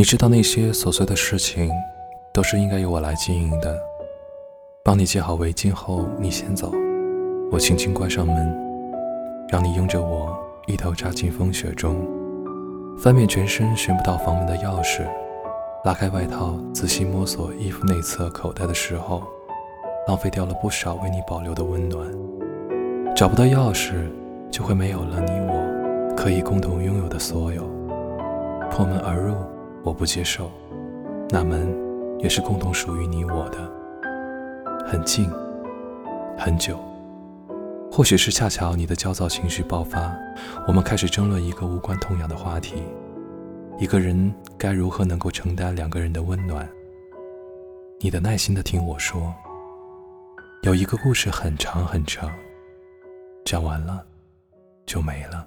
你知道那些琐碎的事情，都是应该由我来经营的。帮你系好围巾后，你先走，我轻轻关上门，让你拥着我一头扎进风雪中，翻遍全身寻不到房门的钥匙，拉开外套仔细摸索衣服内侧口袋的时候，浪费掉了不少为你保留的温暖。找不到钥匙，就会没有了你我可以共同拥有的所有。破门而入。我不接受，那门也是共同属于你我的，很近，很久。或许是恰巧你的焦躁情绪爆发，我们开始争论一个无关痛痒的话题：一个人该如何能够承担两个人的温暖？你的耐心的听我说，有一个故事很长很长，讲完了就没了。